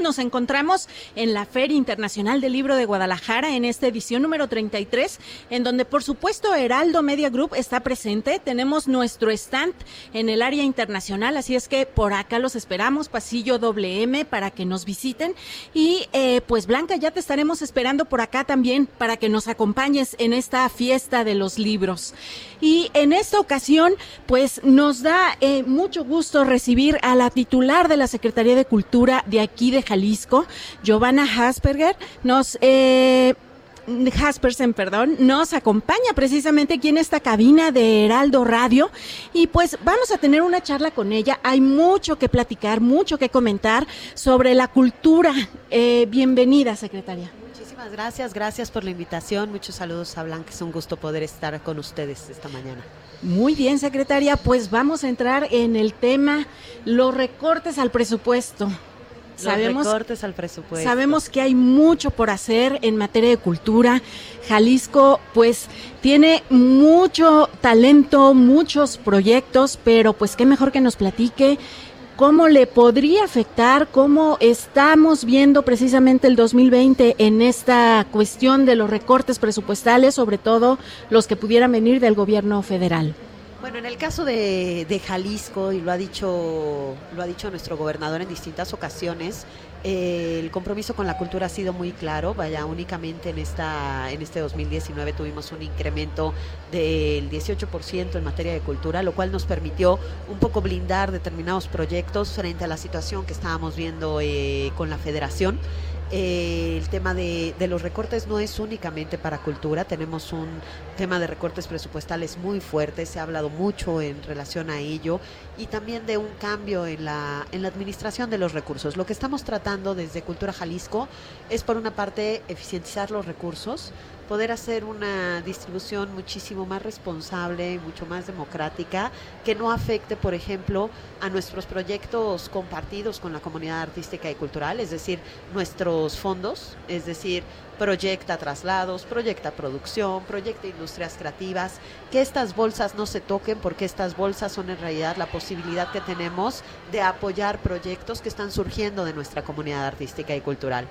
Nos encontramos en la Feria Internacional del Libro de Guadalajara en esta edición número 33, en donde por supuesto Heraldo Media Group está presente. Tenemos nuestro stand en el área internacional, así es que por acá los esperamos, pasillo WM, para que nos visiten. Y eh, pues Blanca, ya te estaremos esperando por acá también para que nos acompañes en esta fiesta de los libros. Y en esta ocasión, pues nos da eh, mucho gusto recibir a la titular de la Secretaría de Cultura de aquí de Jalisco, Giovanna Hasperger, nos... Eh, perdón, nos acompaña precisamente aquí en esta cabina de Heraldo Radio y pues vamos a tener una charla con ella. Hay mucho que platicar, mucho que comentar sobre la cultura. Eh, bienvenida, secretaria. Muchísimas gracias, gracias por la invitación. Muchos saludos a Blanca, es un gusto poder estar con ustedes esta mañana. Muy bien, secretaria, pues vamos a entrar en el tema los recortes al presupuesto sabemos, recortes al presupuesto. Sabemos que hay mucho por hacer en materia de cultura. Jalisco, pues, tiene mucho talento, muchos proyectos, pero pues qué mejor que nos platique cómo le podría afectar, cómo estamos viendo precisamente el 2020 en esta cuestión de los recortes presupuestales, sobre todo los que pudieran venir del gobierno federal. Bueno, en el caso de, Jalisco, y lo ha dicho, lo ha dicho nuestro gobernador en distintas ocasiones, eh, el compromiso con la cultura ha sido muy claro. Vaya, únicamente en esta, en este 2019 tuvimos un incremento del 18% en materia de cultura, lo cual nos permitió un poco blindar determinados proyectos frente a la situación que estábamos viendo eh, con la Federación. Eh, el tema de, los recortes no es únicamente para cultura, tenemos un tema de recortes presupuestales muy fuerte, se ha hablado mucho en relación a ello y también de un cambio en la, en la administración de los recursos. Lo que estamos tratando desde Cultura Jalisco es por una parte eficientizar los recursos, poder hacer una distribución muchísimo más responsable, mucho más democrática, que no afecte, por ejemplo, a nuestros proyectos compartidos con la comunidad artística y cultural, es decir, nuestros fondos, es decir, proyecta traslados, proyecta producción, proyecta industrias creativas, que estas bolsas no se toquen porque estas bolsas son en realidad la posibilidad que tenemos de apoyar proyectos que están surgiendo de nuestra comunidad artística y cultural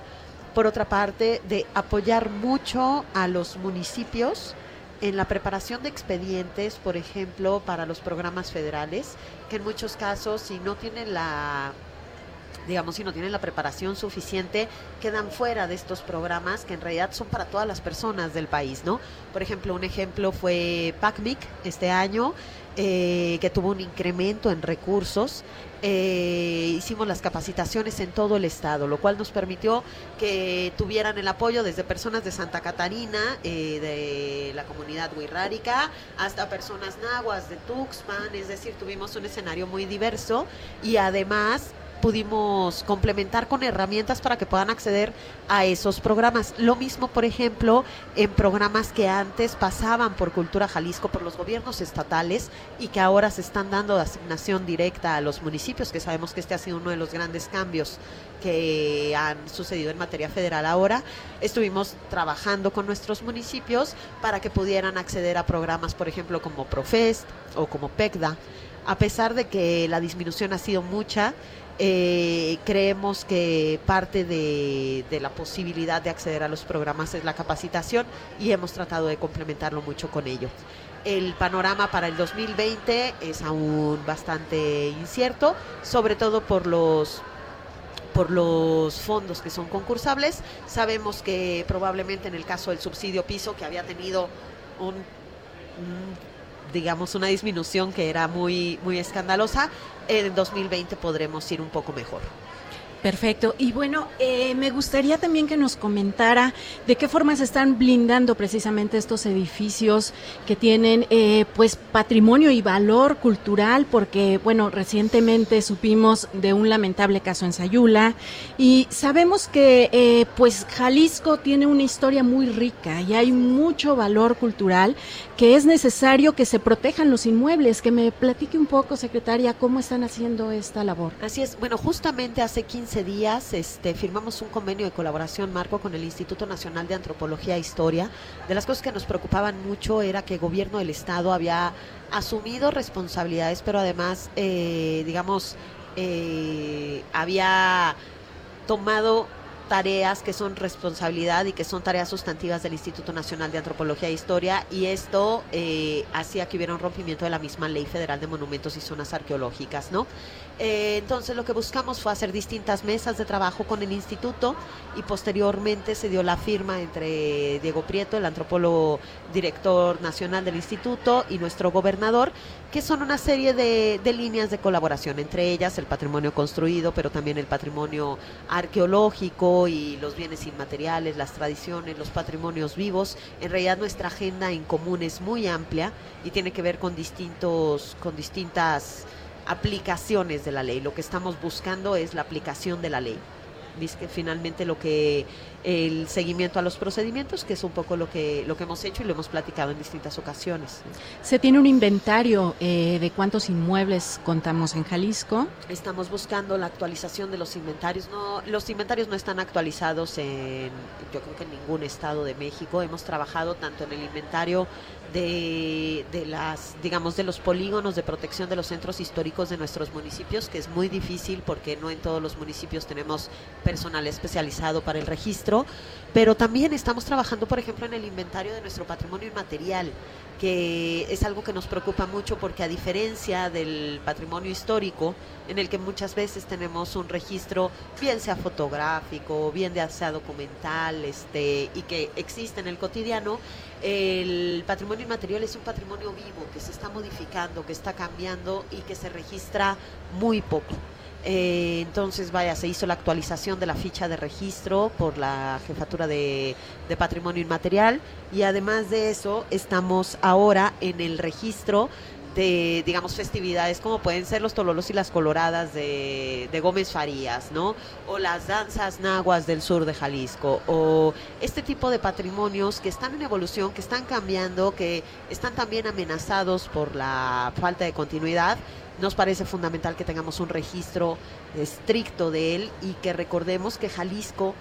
por otra parte, de apoyar mucho a los municipios en la preparación de expedientes, por ejemplo, para los programas federales, que en muchos casos, si no tienen la digamos, si no tienen la preparación suficiente, quedan fuera de estos programas que en realidad son para todas las personas del país, ¿no? Por ejemplo, un ejemplo fue PACMIC este año, eh, que tuvo un incremento en recursos. Eh, hicimos las capacitaciones en todo el estado, lo cual nos permitió que tuvieran el apoyo desde personas de Santa Catarina, eh, de la comunidad huirrárica, hasta personas nahuas de Tuxpan, es decir, tuvimos un escenario muy diverso y además pudimos complementar con herramientas para que puedan acceder a esos programas. Lo mismo, por ejemplo, en programas que antes pasaban por Cultura Jalisco, por los gobiernos estatales y que ahora se están dando de asignación directa a los municipios, que sabemos que este ha sido uno de los grandes cambios que han sucedido en materia federal ahora. Estuvimos trabajando con nuestros municipios para que pudieran acceder a programas, por ejemplo, como Profest o como PECDA. A pesar de que la disminución ha sido mucha, eh, creemos que parte de, la posibilidad de acceder a los programas es la capacitación y hemos tratado de complementarlo mucho con ello. El panorama para el 2020 es aún bastante incierto, sobre todo por los por los fondos que son concursables. Sabemos que probablemente en el caso del subsidio piso, que había tenido un digamos, una disminución que era muy, muy escandalosa, en 2020 podremos ir un poco mejor. Perfecto. Y bueno, eh, me gustaría también que nos comentara de qué forma se están blindando precisamente estos edificios que tienen eh, pues patrimonio y valor cultural, porque bueno, recientemente supimos de un lamentable caso en Sayula y sabemos que eh, pues Jalisco tiene una historia muy rica y hay mucho valor cultural que es necesario que se protejan los inmuebles. Que me platique un poco, secretaria, cómo están haciendo esta labor. Así es. Bueno, justamente hace 15 días este, firmamos un convenio de colaboración marco con el Instituto Nacional de Antropología e Historia. De las cosas que nos preocupaban mucho era que el gobierno del Estado había asumido responsabilidades, pero además, eh, digamos, eh, había tomado tareas que son responsabilidad y que son tareas sustantivas del Instituto Nacional de Antropología e Historia y esto eh, hacía que hubiera un rompimiento de la misma Ley Federal de Monumentos y Zonas Arqueológicas, ¿no? Eh, entonces lo que buscamos fue hacer distintas mesas de trabajo con el instituto y posteriormente se dio la firma entre Diego Prieto, el antropólogo director nacional del instituto, y nuestro gobernador, que son una serie de, de líneas de colaboración, entre ellas el patrimonio construido, pero también el patrimonio arqueológico y los bienes inmateriales, las tradiciones, los patrimonios vivos. En realidad nuestra agenda en común es muy amplia y tiene que ver con distintos, con distintas aplicaciones de la ley. Lo que estamos buscando es la aplicación de la ley. Dice que finalmente lo que el seguimiento a los procedimientos, que es un poco lo que lo que hemos hecho y lo hemos platicado en distintas ocasiones. Se tiene un inventario eh, de cuántos inmuebles contamos en Jalisco. Estamos buscando la actualización de los inventarios. No, los inventarios no están actualizados en, yo creo que en ningún estado de México. Hemos trabajado tanto en el inventario de, de, las, digamos, de los polígonos de protección de los centros históricos de nuestros municipios, que es muy difícil porque no en todos los municipios tenemos personal especializado para el registro, pero también estamos trabajando, por ejemplo, en el inventario de nuestro patrimonio inmaterial, que es algo que nos preocupa mucho porque a diferencia del patrimonio histórico, en el que muchas veces tenemos un registro, bien sea fotográfico, bien sea documental, este, y que existe en el cotidiano, el patrimonio inmaterial es un patrimonio vivo que se está modificando, que está cambiando y que se registra muy poco. Eh, entonces, vaya, se hizo la actualización de la ficha de registro por la Jefatura de, Patrimonio Inmaterial y además de eso estamos ahora en el registro de, digamos, festividades como pueden ser los tololos y las coloradas de, de, Gómez Farías, ¿no? O las danzas nahuas del sur de Jalisco, o este tipo de patrimonios que están en evolución, que están cambiando, que están también amenazados por la falta de continuidad. Nos parece fundamental que tengamos un registro estricto de él y que recordemos que Jalisco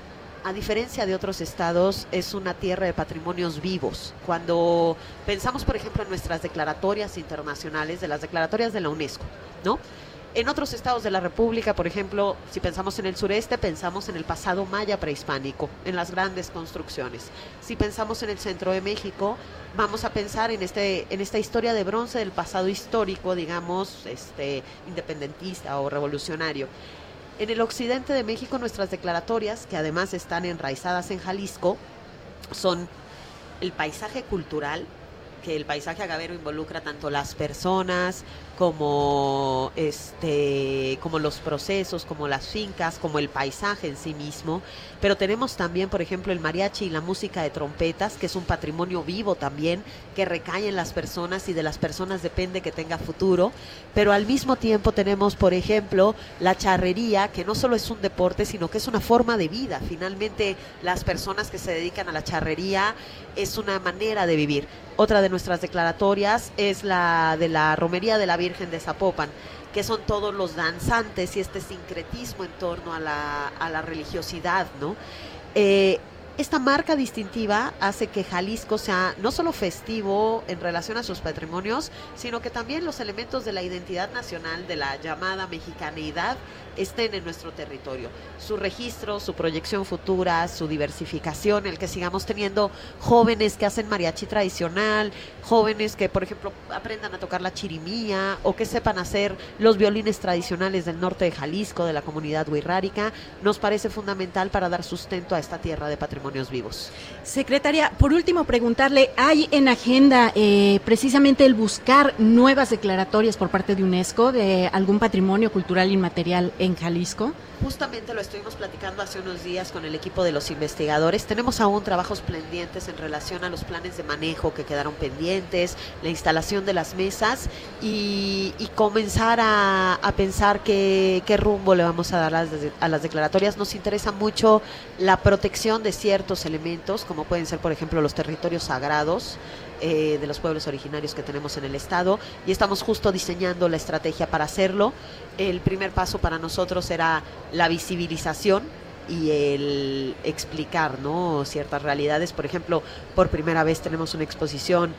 a diferencia de otros estados, es una tierra de patrimonios vivos. Cuando pensamos, por ejemplo, en nuestras declaratorias internacionales, de las declaratorias de la UNESCO, ¿no? En otros estados de la República, por ejemplo, si pensamos en el sureste, pensamos en el pasado maya prehispánico, en las grandes construcciones. Si pensamos en el centro de México, vamos a pensar en este en esta historia de bronce del pasado histórico, digamos, este independentista o revolucionario. En el occidente de México nuestras declaratorias, que además están enraizadas en Jalisco, son el paisaje cultural, que el paisaje agavero involucra tanto las personas como este como los procesos, como las fincas, como el paisaje en sí mismo, pero tenemos también, por ejemplo, el mariachi y la música de trompetas, que es un patrimonio vivo también que recae en las personas y de las personas depende que tenga futuro, pero al mismo tiempo tenemos, por ejemplo, la charrería, que no solo es un deporte, sino que es una forma de vida. Finalmente, las personas que se dedican a la charrería es una manera de vivir. Otra de nuestras declaratorias es la de la romería de la Virgen de Zapopan, que son todos los danzantes y este sincretismo en torno a la, a la religiosidad, ¿no? Eh, esta marca distintiva hace que Jalisco sea no solo festivo en relación a sus patrimonios, sino que también los elementos de la identidad nacional, de la llamada mexicanidad, estén en nuestro territorio. Su registro, su proyección futura, su diversificación, el que sigamos teniendo jóvenes que hacen mariachi tradicional, jóvenes que, por ejemplo, aprendan a tocar la chirimía o que sepan hacer los violines tradicionales del norte de Jalisco, de la comunidad huirrárica, nos parece fundamental para dar sustento a esta tierra de patrimonio vivos. Secretaria, por último preguntarle, ¿hay en agenda eh, precisamente el buscar nuevas declaratorias por parte de UNESCO de algún patrimonio cultural inmaterial en Jalisco? Justamente lo estuvimos platicando hace unos días con el equipo de los investigadores. Tenemos aún trabajos pendientes en relación a los planes de manejo que quedaron pendientes, la instalación de las mesas y, comenzar a, pensar qué, rumbo le vamos a dar a las, a las declaratorias. Nos interesa mucho la protección de ciertos elementos, como pueden ser, por ejemplo, los territorios sagrados. Eh, de los pueblos originarios que tenemos en el estado y estamos justo diseñando la estrategia para hacerlo. El primer paso para nosotros era la visibilización y el explicar ¿no? ciertas realidades. Por ejemplo, por primera vez tenemos una exposición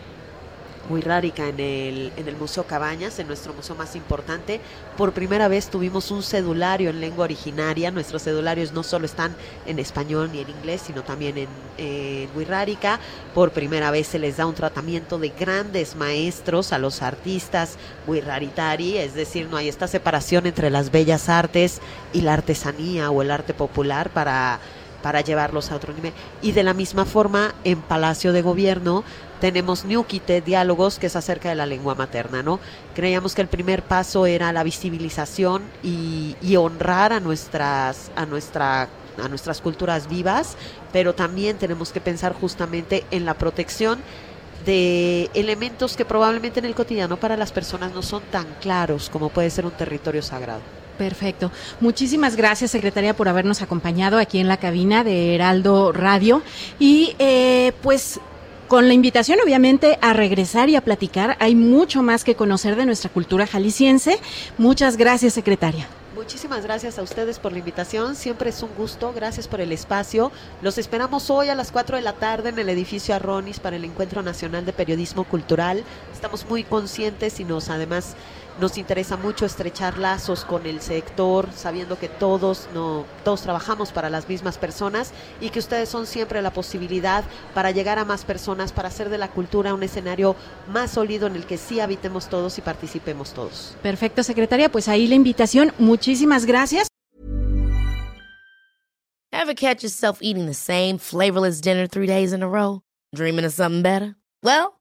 muy rárica en el, en el Museo Cabañas, en nuestro museo más importante. Por primera vez tuvimos un cedulario en lengua originaria. Nuestros cedularios no solo están en español ni en inglés, sino también en, Wixárika. Por primera vez se les da un tratamiento de grandes maestros a los artistas Wixáritari, es decir, no hay esta separación entre las bellas artes y la artesanía o el arte popular para para llevarlos a otro nivel. Y de la misma forma, en Palacio de Gobierno tenemos Newquite, diálogos, que es acerca de la lengua materna, ¿no? Creíamos que el primer paso era la visibilización y, honrar a nuestras, a nuestra a nuestras culturas vivas, pero también tenemos que pensar justamente en la protección de elementos que probablemente en el cotidiano para las personas no son tan claros como puede ser un territorio sagrado. Perfecto. Muchísimas gracias, secretaria, por habernos acompañado aquí en la cabina de Heraldo Radio. Y eh, pues con la invitación, obviamente, a regresar y a platicar. Hay mucho más que conocer de nuestra cultura jalisciense. Muchas gracias, secretaria. Muchísimas gracias a ustedes por la invitación. Siempre es un gusto. Gracias por el espacio. Los esperamos hoy a las 4 de la tarde en el edificio Arronis para el Encuentro Nacional de Periodismo Cultural. Estamos muy conscientes y nos además nos interesa mucho estrechar lazos con el sector, sabiendo que todos no todos trabajamos para las mismas personas y que ustedes son siempre la posibilidad para llegar a más personas, para hacer de la cultura un escenario más sólido en el que sí habitemos todos y participemos todos. Perfecto, secretaria, pues ahí la invitación. Muchísimas gracias. Ever catch yourself eating the same flavorless dinner three days in a row? Dreaming of something better? Well,